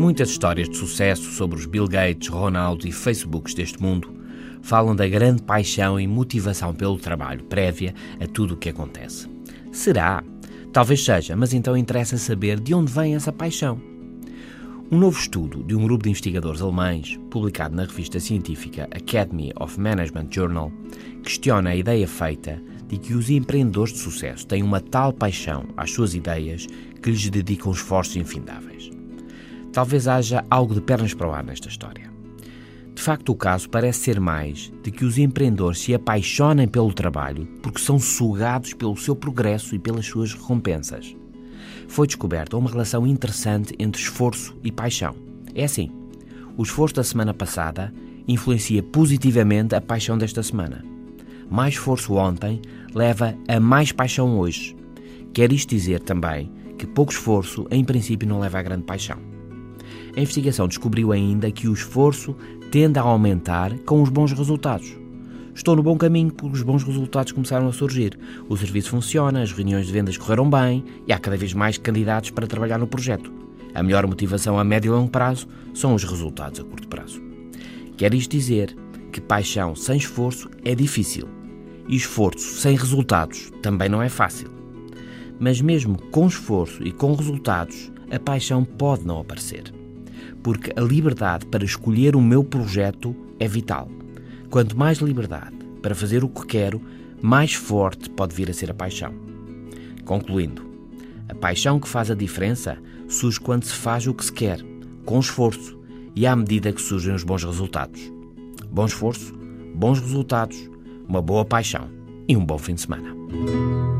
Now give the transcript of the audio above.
Muitas histórias de sucesso sobre os Bill Gates, Ronaldo e Facebooks deste mundo falam da grande paixão e motivação pelo trabalho prévia a tudo o que acontece. Será? Talvez seja, mas então interessa saber de onde vem essa paixão. Um novo estudo de um grupo de investigadores alemães, publicado na revista científica Academy of Management Journal, questiona a ideia feita de que os empreendedores de sucesso têm uma tal paixão às suas ideias que lhes dedicam esforços infindáveis. Talvez haja algo de pernas para o ar nesta história. De facto, o caso parece ser mais de que os empreendedores se apaixonem pelo trabalho porque são sugados pelo seu progresso e pelas suas recompensas. Foi descoberta uma relação interessante entre esforço e paixão. É assim: o esforço da semana passada influencia positivamente a paixão desta semana. Mais esforço ontem leva a mais paixão hoje. Quer isto dizer também que pouco esforço, em princípio, não leva a grande paixão. A investigação descobriu ainda que o esforço tende a aumentar com os bons resultados. Estou no bom caminho porque os bons resultados começaram a surgir. O serviço funciona, as reuniões de vendas correram bem e há cada vez mais candidatos para trabalhar no projeto. A melhor motivação a médio e longo prazo são os resultados a curto prazo. Quer isto dizer que paixão sem esforço é difícil e esforço sem resultados também não é fácil. Mas mesmo com esforço e com resultados, a paixão pode não aparecer porque a liberdade para escolher o meu projeto é vital. Quanto mais liberdade para fazer o que quero, mais forte pode vir a ser a paixão. Concluindo, a paixão que faz a diferença surge quando se faz o que se quer, com esforço e à medida que surgem os bons resultados. Bom esforço, bons resultados, uma boa paixão e um bom fim de semana.